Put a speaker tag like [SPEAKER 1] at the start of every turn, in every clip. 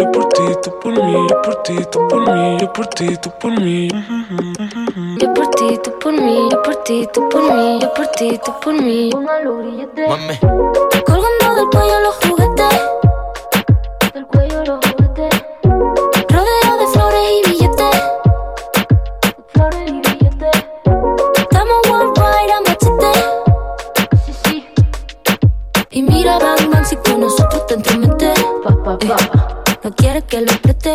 [SPEAKER 1] Yo por ti, tú por mí, yo por ti, tú por mí, yo por ti, tú por mí.
[SPEAKER 2] Yo por ti, tú por mí, yo por ti, tú por mí, yo por ti, tú por mí. Una
[SPEAKER 3] Mami.
[SPEAKER 2] Colgando del cuello los juguetes. que lo
[SPEAKER 3] apreté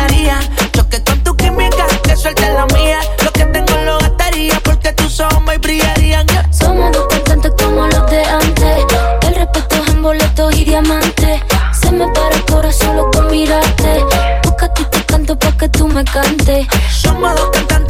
[SPEAKER 3] perdonaría. Choque con tu química, que suelte la mía. Lo que tengo lo gastaría porque tus ojos me brillarían.
[SPEAKER 2] Somos dos cantantes como los de antes. El respeto es en boletos y diamantes. Se me para el corazón solo con mirarte. Busca a ti te canto pa' que tú me cantes.
[SPEAKER 3] Somos dos cantantes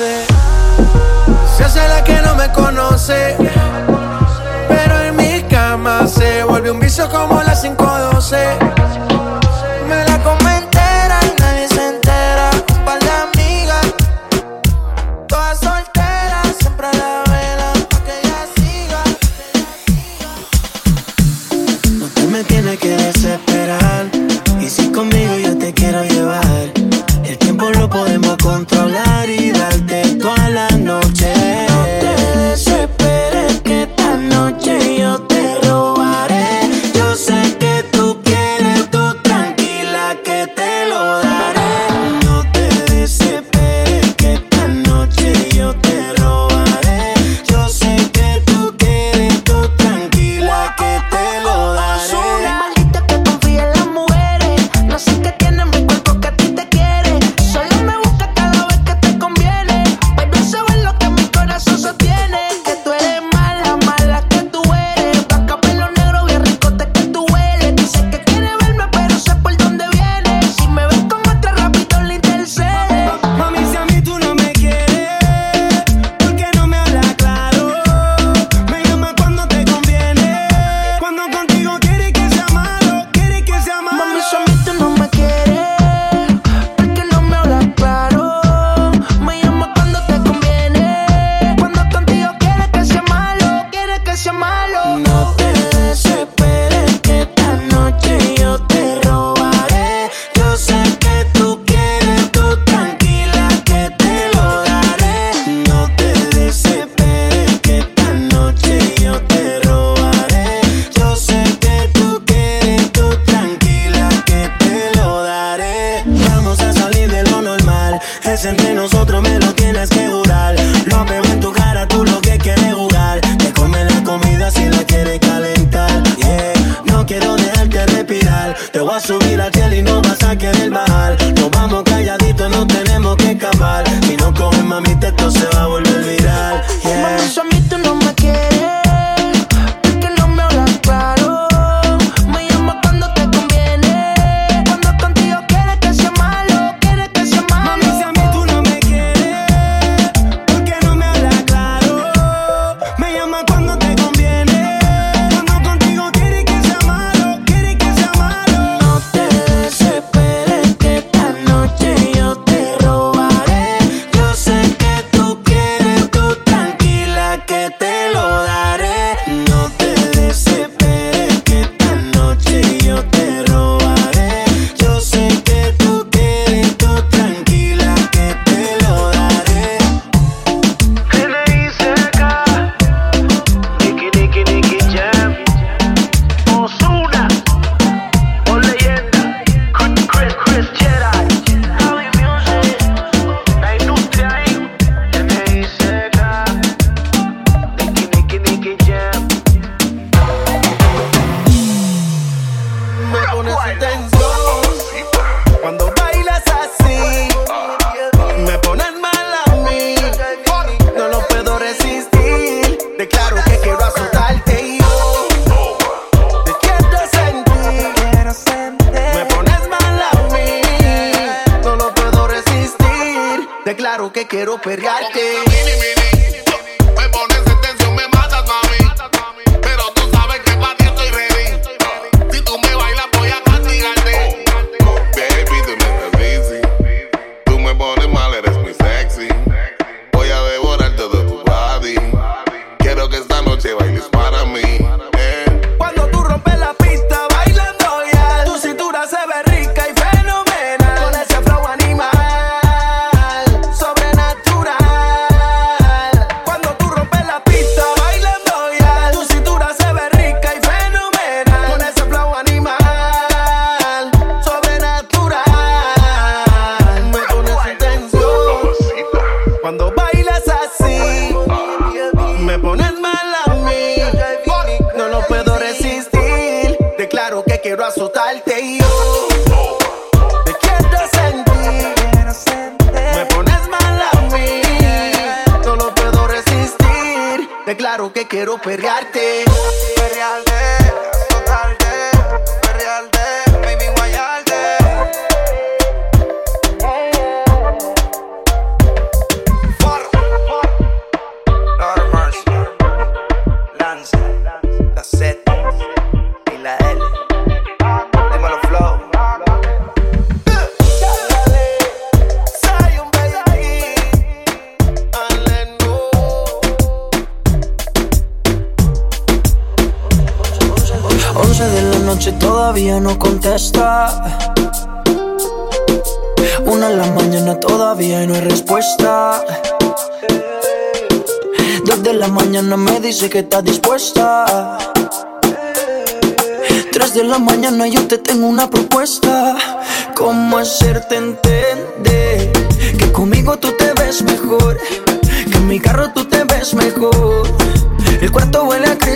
[SPEAKER 3] hace. Se hace la que no me conoce. Pero en mi cama se vuelve un vicio como las 512.
[SPEAKER 4] entre nosotros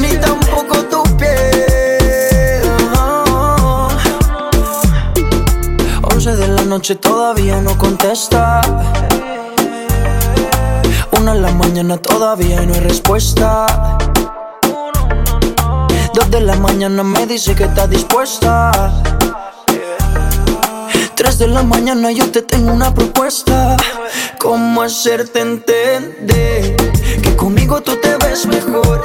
[SPEAKER 5] ni tampoco tu piel. Once de la noche todavía no contesta. Una de la mañana todavía no hay respuesta. Dos de la mañana me dice que está dispuesta. Tres de la mañana yo te tengo una propuesta. ¿Cómo hacerte entender que conmigo tú te ves mejor?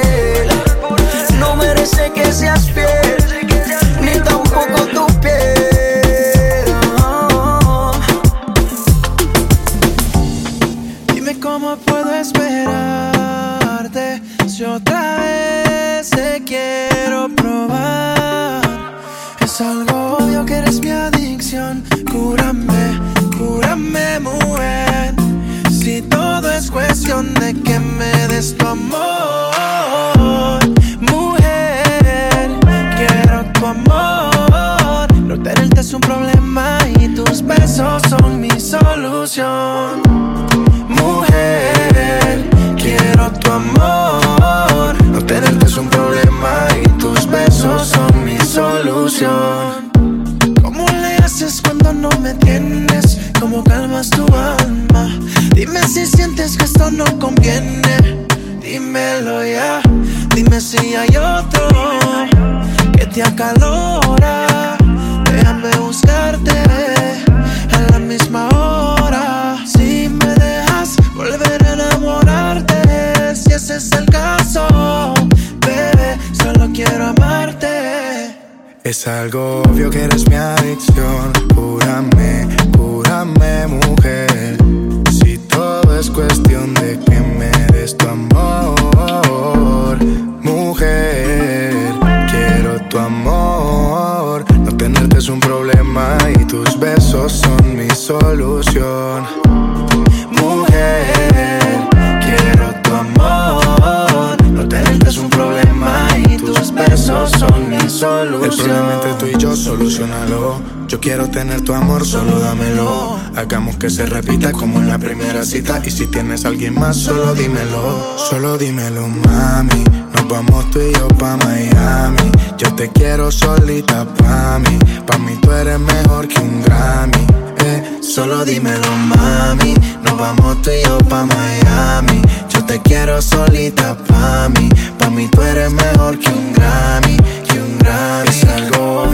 [SPEAKER 6] Que se repita como en la primera cita. Y si tienes alguien más, solo dímelo. Solo dímelo, mami. Nos vamos tú y yo pa' Miami. Yo te quiero solita pa' mí. Pa' mí tú eres mejor que un Grammy. Eh, solo dímelo, mami. Nos vamos tú y yo pa' Miami. Yo te quiero solita pa' mí. Pa' mí tú eres mejor que un Grammy. Que un Grammy.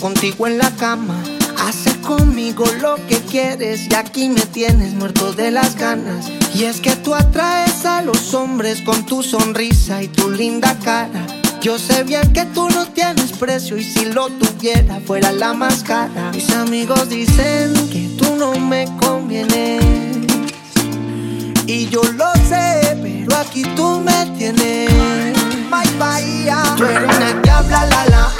[SPEAKER 7] Contigo en la cama. Hace conmigo lo que quieres y aquí me tienes muerto de las ganas. Y es que tú atraes a los hombres con tu sonrisa y tu linda cara. Yo sé bien que tú no tienes precio y si lo tuviera fuera la más cara. Mis amigos dicen que tú no me convienes. Y yo lo sé, pero aquí tú me tienes. Bye, ya. Tú eres una diabla, la la.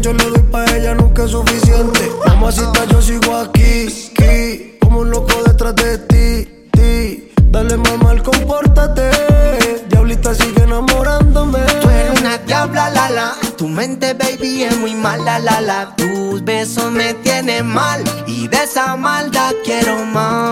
[SPEAKER 5] Yo le doy pa' ella nunca es suficiente. Mamacita, yo sigo aquí, aquí, como un loco detrás de ti, ti. Dale mamá, compórtate. Diablita sigue enamorándome.
[SPEAKER 7] Tú eres una diabla, la la. Tu mente, baby, es muy mala, la la. Tus besos me tienen mal. Y de esa maldad quiero más.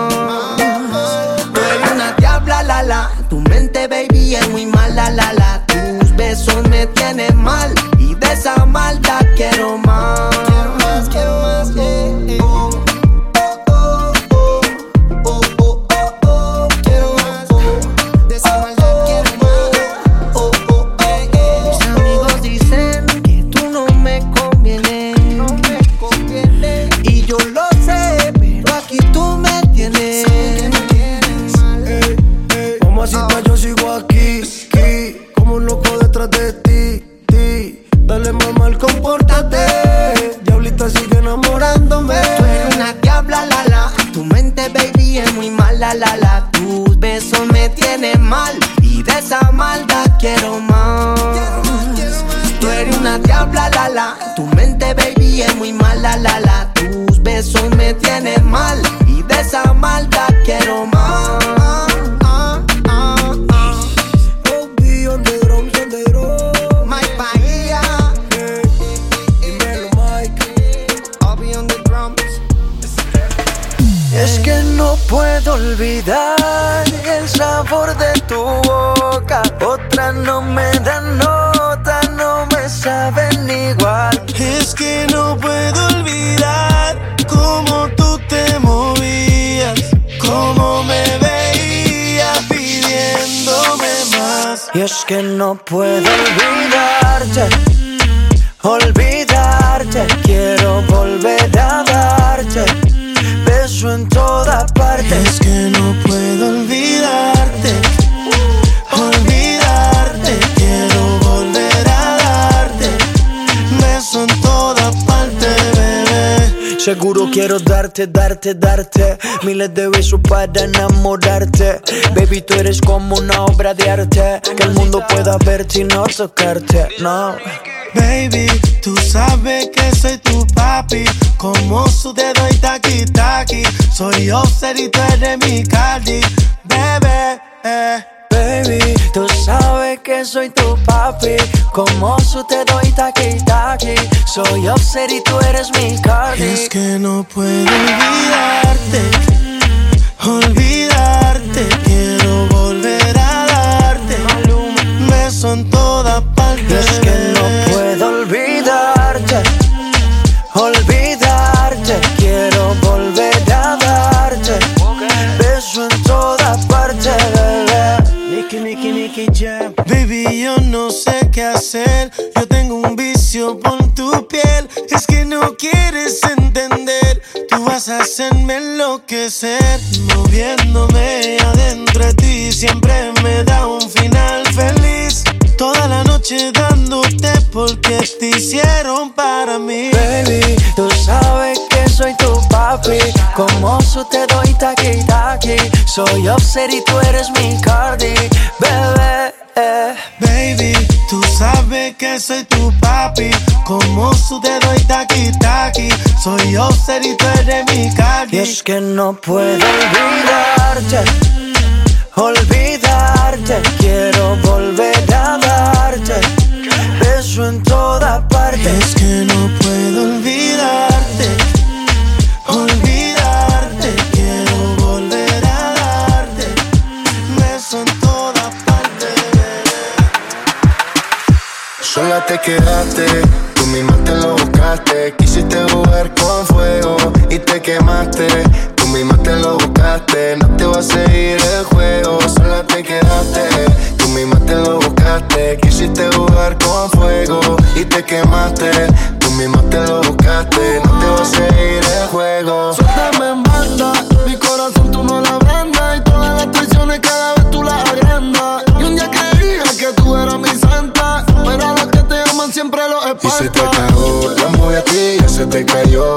[SPEAKER 7] Que no
[SPEAKER 5] puedo olvidar el sabor de tu boca. Otras no me dan nota, no me saben igual.
[SPEAKER 8] Es que no puedo olvidar cómo tú te movías, cómo me veías pidiéndome más.
[SPEAKER 5] Y es que no puedo olvidarte, olvidarte. Quiero volver a beso en toda parte.
[SPEAKER 8] Es que no puedo olvidarte, olvidarte. Quiero volver a darte beso en toda parte, bebé.
[SPEAKER 5] Seguro quiero darte, darte, darte Miles de besos para enamorarte Baby, tú eres como una obra de arte Que el mundo pueda verte y no tocarte, no
[SPEAKER 4] Baby, tú sabes que soy tu papi. Como su dedo y taqui taqui. Soy Offset y tú eres mi Cardi. Bebé, eh.
[SPEAKER 5] Baby, tú sabes que soy tu papi. Como su te doy taqui taqui. Soy Offset y tú eres mi Cardi.
[SPEAKER 4] Es que no puedo olvidarte. Olvidarte. Quiero volver a. Beso en toda parte.
[SPEAKER 5] Es que no puedo olvidarte. Olvidarte. Quiero volver a darte. Beso en toda parte, bebé.
[SPEAKER 4] Nicky, Nicky, Nicky Jam. Baby, yo no sé qué hacer. Yo tengo un vicio por tu piel. Es que no quieres entender. Tú vas a hacerme enloquecer. Moviéndome adentro de ti. Siempre me da un final feliz. Toda la noche dándote porque te hicieron para mí.
[SPEAKER 5] Baby, tú sabes que soy tu papi. Como su te doy taqui taqui. Soy Offset y tú eres mi Cardi, bebé. eh.
[SPEAKER 4] Baby, tú sabes que soy tu papi. Como su dedo y taqui taqui. Soy Offset y tú eres mi
[SPEAKER 5] Y
[SPEAKER 4] Cardi.
[SPEAKER 5] es que no puedo olvidarte, olvidarte. Quiero volver a darte, beso en toda parte.
[SPEAKER 4] Es que no puedo olvidarte, olvidarte. Quiero volver a darte, beso en toda parte.
[SPEAKER 6] Sola te quedaste, tú misma te lo buscaste. Quisiste jugar con fuego y te quemaste. Tú misma te lo buscaste, no te va a seguir el juego. Sola te quedaste, tú misma te lo buscaste. Quisiste jugar con fuego y te quemaste. Tú misma te lo buscaste, no te va a seguir el juego.
[SPEAKER 9] Suéltame en banda, mi corazón tú no la vendas Y todas las traiciones cada vez tú las agrandas Y un día creía que tú eras mi santa Pero a los que te aman siempre los
[SPEAKER 6] Y se te
[SPEAKER 9] espantas
[SPEAKER 6] cagó, la a ti ya se te cayó.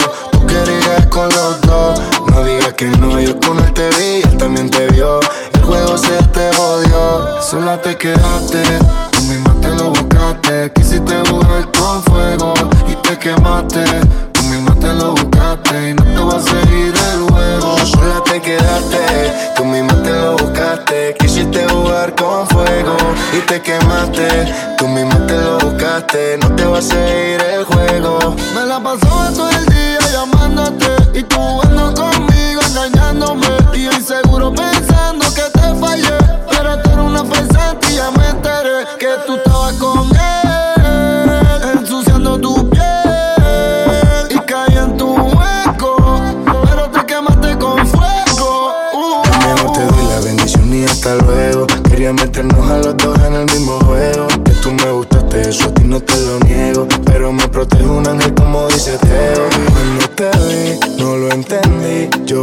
[SPEAKER 6] Con los dos, no digas que no, yo con él te vi, él también te vio. El juego se te jodió, sola te quedaste, tú misma te lo buscaste. Quisiste jugar con fuego y te quemaste. Tú misma te lo buscaste y no te va a seguir el juego. Sola te quedaste, tú misma te lo buscaste. Quisiste jugar con fuego y te quemaste. Tú misma te lo buscaste, no te va a seguir el juego.
[SPEAKER 9] Me la pasó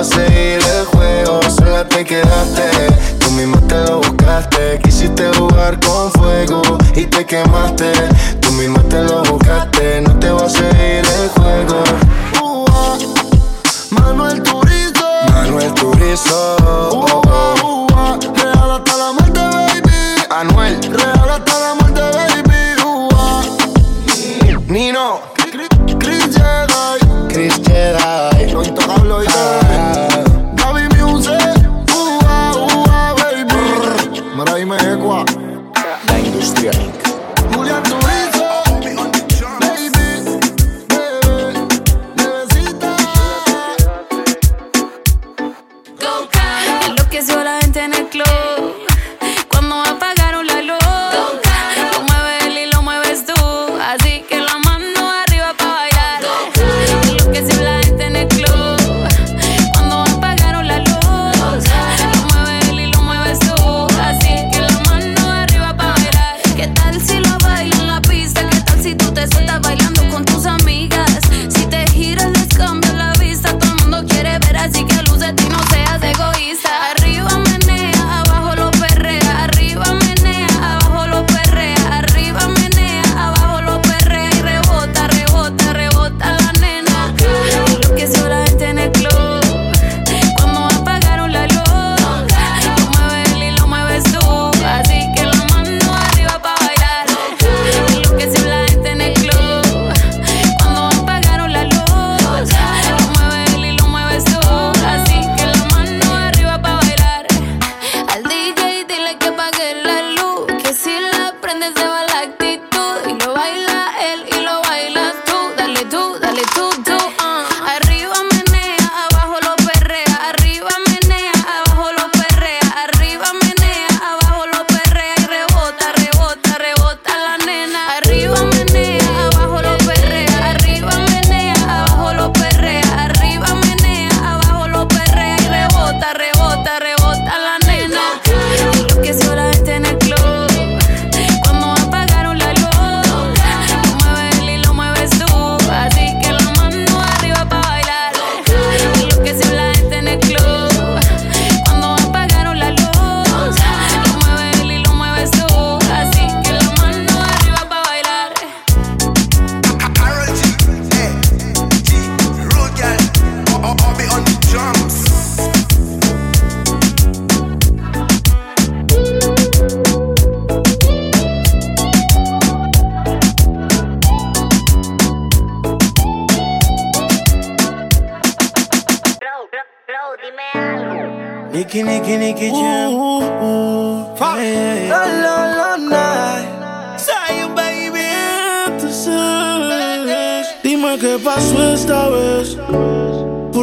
[SPEAKER 6] a seguir el juego. Sola te quedaste, tú misma te lo buscaste. Quisiste jugar con fuego y te quemaste. Tú misma te lo buscaste, no te va a seguir el juego.
[SPEAKER 9] Uh. Manuel Turizo
[SPEAKER 6] Manuel Turizo,
[SPEAKER 9] Uh,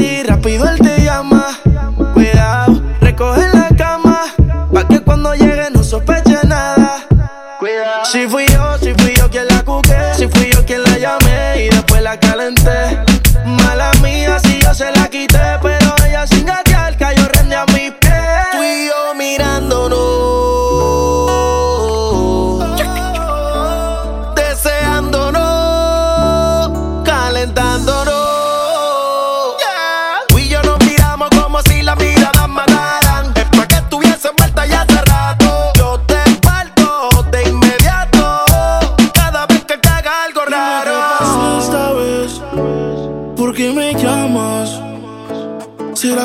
[SPEAKER 10] ti,
[SPEAKER 5] rápido él te llama. Cuidado, recoge la cama, pa' que cuando llegue no sospeche nada. Cuidado, si fui yo.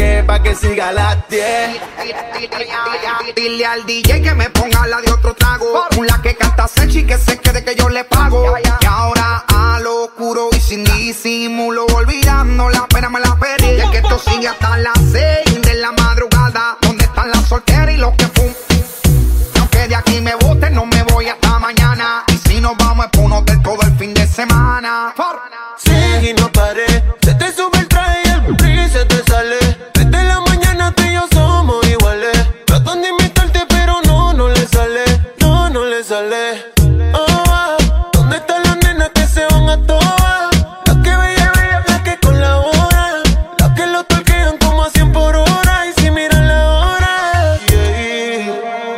[SPEAKER 11] pa' que siga a las 10.
[SPEAKER 10] Dile al DJ que me ponga la de otro trago. Una que canta sexy que se quede que yo le pago. Y ahora a lo oscuro y sin disimulo, olvidando la pena me la perdí. Es que esto sigue hasta las 6 de la madrugada. ¿Dónde están las solteras y los que fum? Aunque de aquí me bote, no me voy hasta mañana. Y si nos vamos es pa' un hotel todo el fin de semana.
[SPEAKER 12] Sigue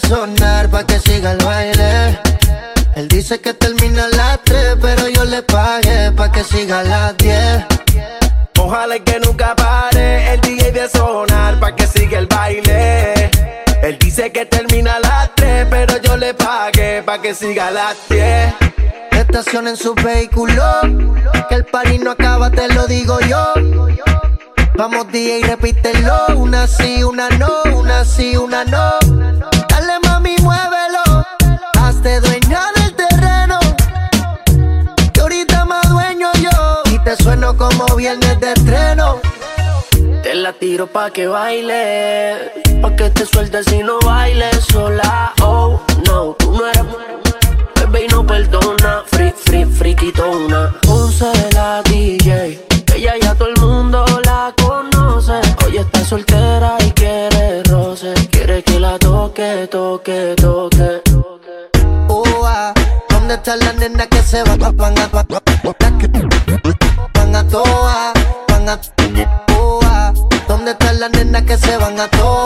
[SPEAKER 7] Sonar pa' que siga el baile. Él dice que termina a las 3, pero yo le pagué pa' que siga a las 10.
[SPEAKER 11] Ojalá y que nunca pare el DJ de sonar pa' que siga el baile. Él dice que termina a las 3, pero yo le pagué pa' que siga a las 10.
[SPEAKER 7] Estacionen su vehículo, que el party no acaba, te lo digo yo. Vamos DJ, repítelo, una sí, una no, una sí, una no. Mami, muévelo, hazte dueña del terreno. Que ahorita más dueño yo, y te sueno como viernes de estreno.
[SPEAKER 12] Te la tiro
[SPEAKER 13] tiro pa' que baile. Pa' que te sueltes si no bailes sola. Oh, no, tú no eres bebé y no perdona. Free, free, friquitona. Ponce la toque, toque, toque.
[SPEAKER 1] Ua, ¿Dónde están las nenas que se van a van a van van a toa, van a Ua, ¿Dónde están las nenas que se van a toa?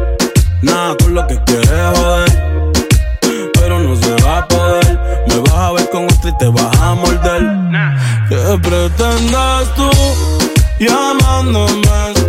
[SPEAKER 14] nada con lo que quieres joder, pero no se va a poder. Me vas a ver con otra y te vas a morder. ¿Qué pretendes tú llamándome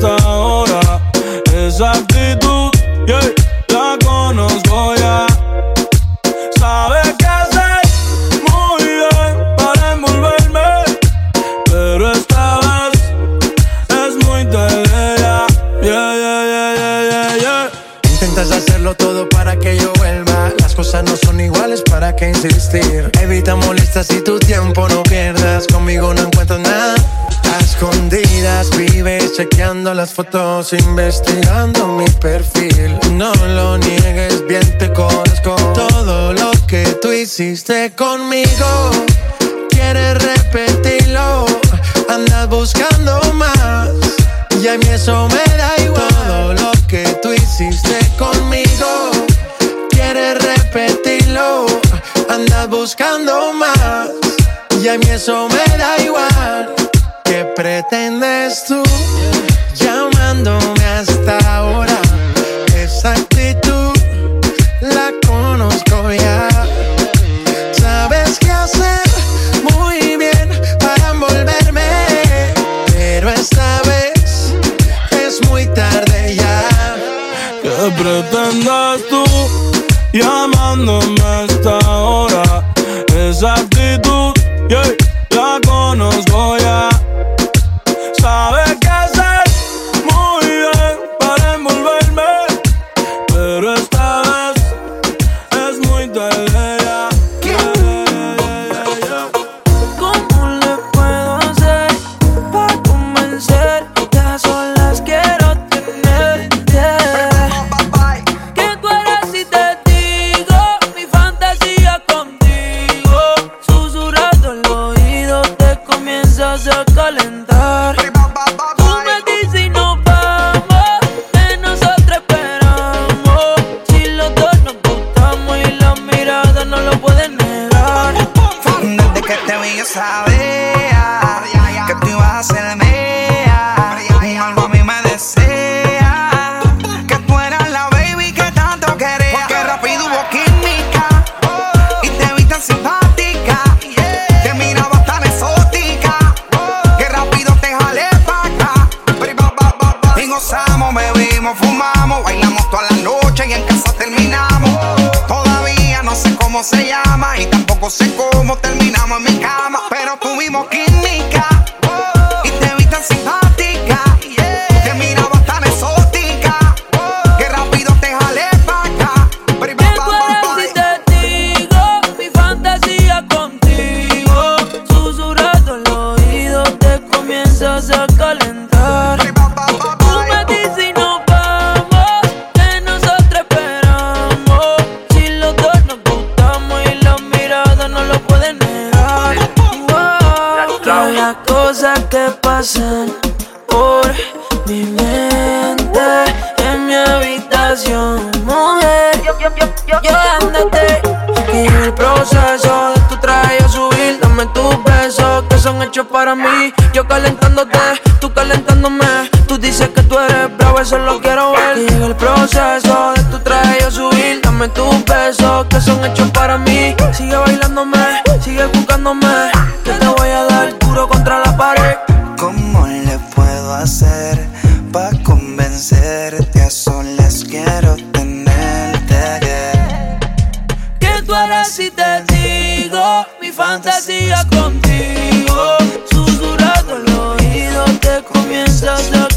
[SPEAKER 10] fotos, investigando mi perfil. No lo niegues, bien te conozco. Todo lo que tú hiciste conmigo,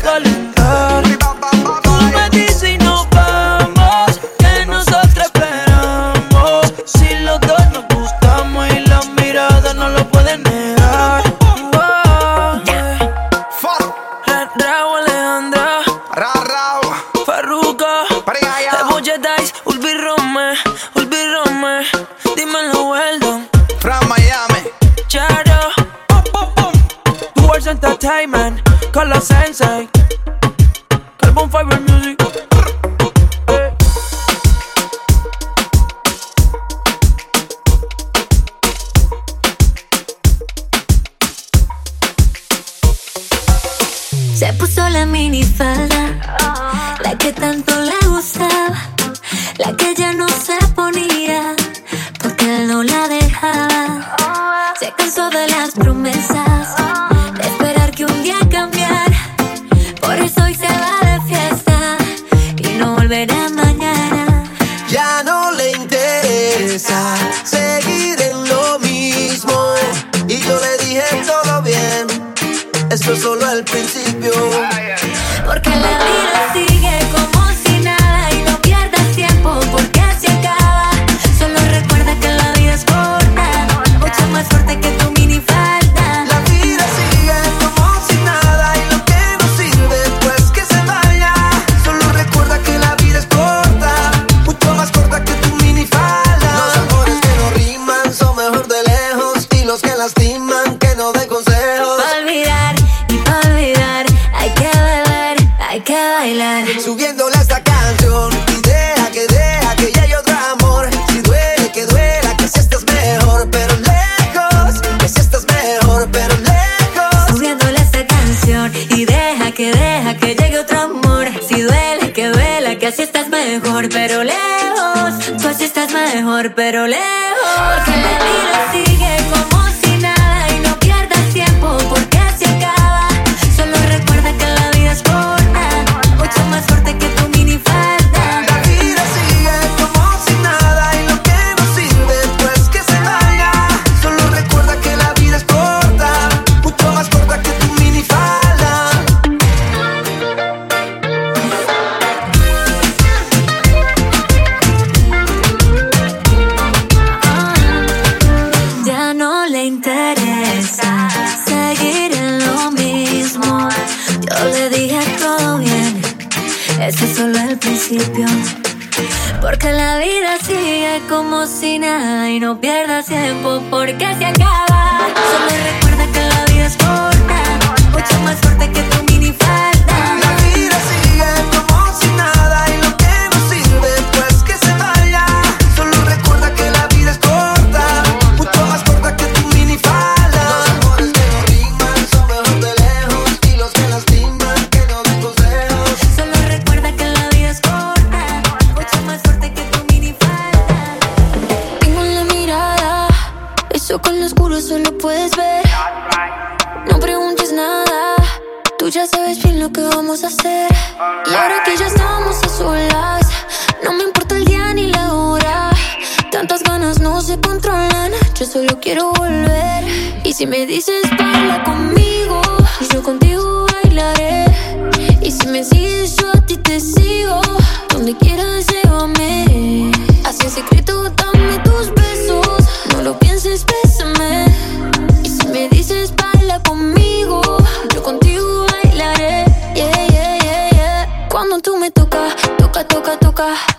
[SPEAKER 8] solo
[SPEAKER 2] es
[SPEAKER 8] mejor, pero lejos.
[SPEAKER 2] Porque toca, toca, como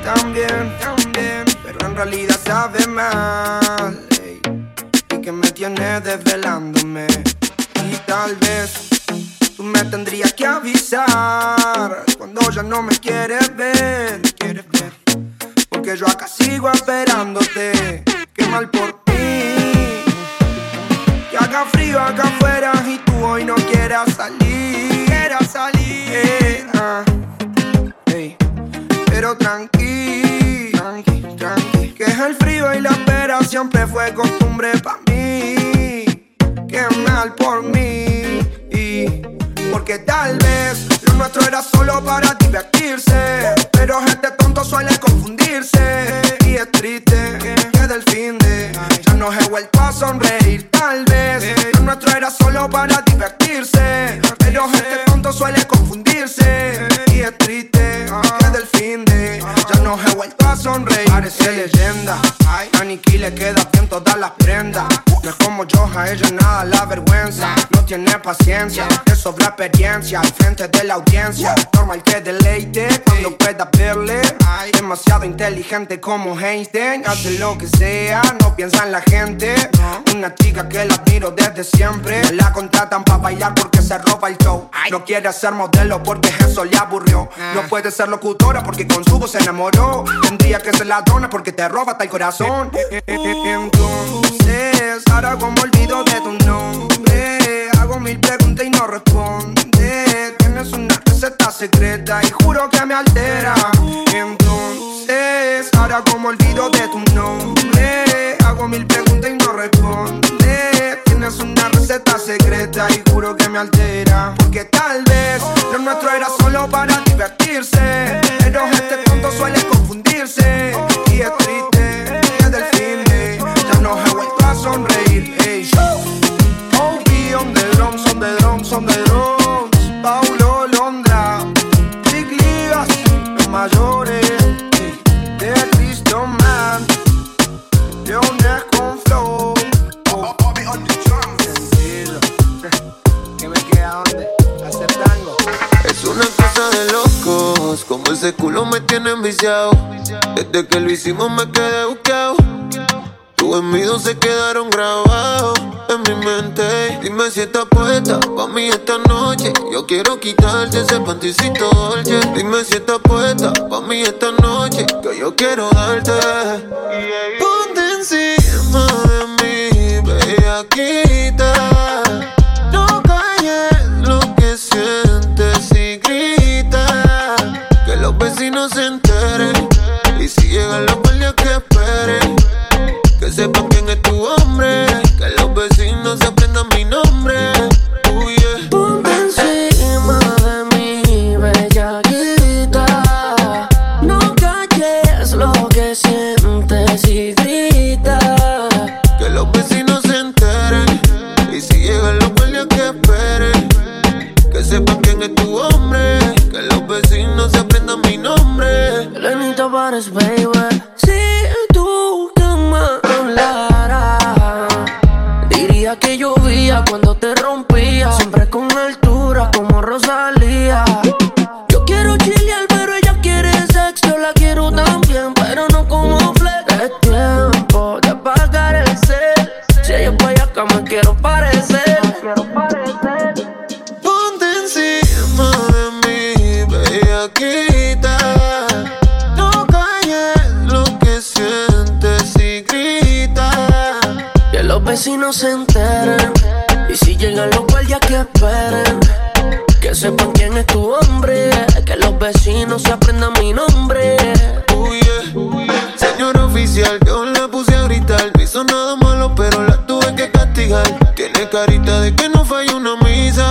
[SPEAKER 15] Tan bien, pero en realidad sabe mal. Y que me tiene desvelándome. Y tal vez tú me tendrías que avisar cuando ya no me quieres ver. Porque yo acá sigo esperándote. Qué mal por ti. Que haga frío acá afuera y tú hoy no quieras salir. Quieras salir. Ah. Pero tranqui, tranqui, tranqui. Que es el frío y la espera siempre fue costumbre para mí. Qué mal por mí. Porque tal vez lo nuestro era solo para divertirse. Pero gente tonto suele Y es triste que del fin de ya no he vuelto a sonreír. Tal vez lo nuestro era solo para divertirse. Pero gente tonto suele confundirse. Y es triste que del fin de ya no he vuelto a sonreír. Parece leyenda. A Niki le queda bien todas las prendas. No es como yo, a ella nada la vergüenza. No tiene paciencia, le sobra experiencia al frente de la audiencia. Normal que deleite cuando pueda verle. Demasiado inteligente como Einstein. Hace lo que sea, no piensa en la gente. Una chica que la admiro desde siempre. La contratan para bailar porque se roba el show. No quiere ser modelo porque eso le aburrió. No puede ser locutora porque con su voz se enamoró. Tendría que ser ladrona porque te roba hasta el corazón. Entonces, ahora como olvido de tu nombre, hago mil preguntas y no responde. Tienes una receta secreta y juro que me altera. Entonces, ahora como olvido de tu nombre, hago mil preguntas y no responde. Tienes una receta secreta y juro que me altera. Porque tal vez lo nuestro era solo para divertirse.
[SPEAKER 12] Hicimos me quedé buscado. Tus envidios se quedaron grabados en mi mente. Dime si estás puesta pa' mí esta noche. Yo quiero quitarte ese panticito dolce. Dime si estás puesta pa' mí esta noche. Que yo quiero darte. No calles lo que sientes y grita. Que los vecinos se enteren. Y si llegan los guardias que esperen. Que sepan quién es tu hombre. Que los vecinos se aprendan mi nombre.
[SPEAKER 13] Uy.
[SPEAKER 12] Uy yeah. Señor oficial, yo la puse a gritar. No hizo nada malo, pero la tuve que castigar. Tiene carita de que no falla una misa.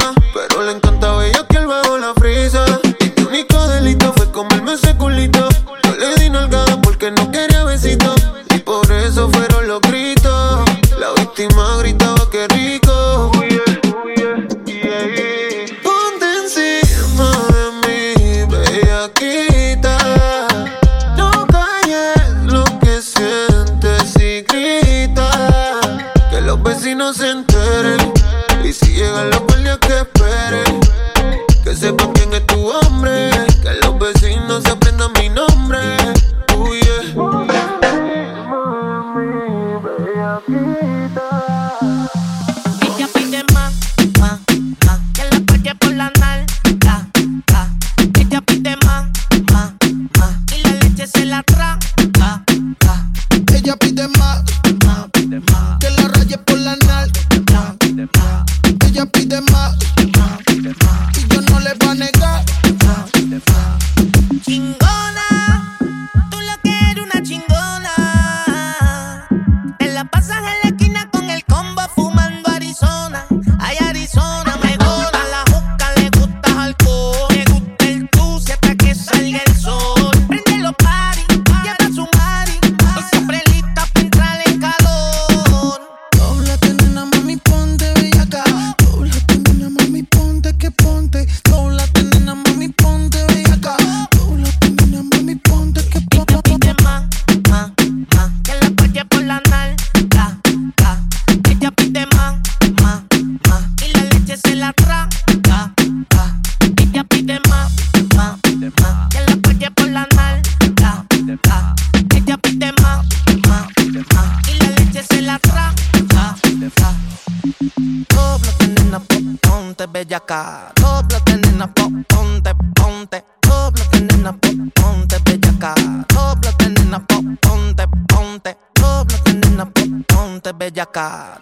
[SPEAKER 6] 嘎.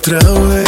[SPEAKER 6] Otra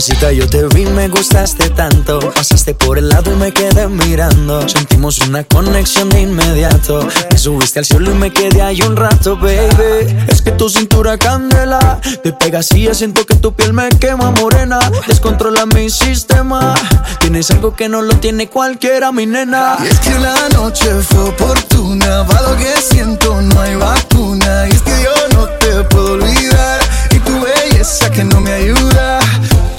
[SPEAKER 5] Mamacita, yo te vi, me gustaste tanto. Pasaste por el lado y me quedé mirando. Sentimos una conexión de inmediato. Me subiste al cielo y me quedé ahí un rato, baby. Es que tu cintura candela. Te pegas y siento que tu piel me quema morena. Descontrola mi sistema. Tienes algo que no lo tiene cualquiera, mi nena.
[SPEAKER 6] Y es que la noche fue oportuna, para lo que siento no hay vacuna. Y es que yo no te puedo olvidar, y tu belleza que no me ayuda.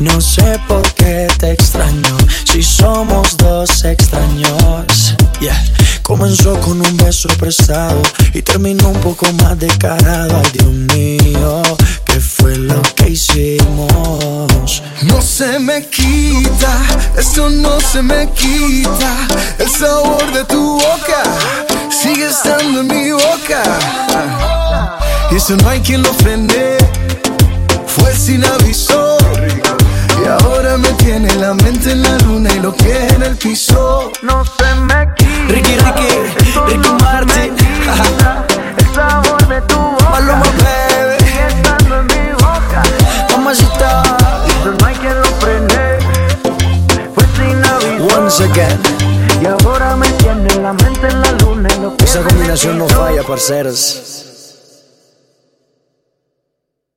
[SPEAKER 5] No sé por qué te extraño. Si somos dos extraños. Yeah. Comenzó con un beso prestado y terminó un poco más descarado. Ay, Dios mío, ¿qué fue lo que hicimos?
[SPEAKER 6] No se me quita, esto no se me quita. El sabor de tu boca sigue estando en mi boca. Y eso no hay quien lo frene, fue sin aviso. Y ahora me tiene la mente en la luna y lo que en el piso.
[SPEAKER 8] No se me quita.
[SPEAKER 5] Ricky, Ricky, Ricky Martin.
[SPEAKER 8] El sabor de tu boca.
[SPEAKER 5] Maluma, baby.
[SPEAKER 8] Sigue estando en mi boca.
[SPEAKER 5] Mamacita.
[SPEAKER 8] No hay quien lo frene. Fue sin aviso.
[SPEAKER 5] Once again.
[SPEAKER 8] Y ahora me tiene la mente en la luna y lo que
[SPEAKER 5] Esa combinación no falla, parceros.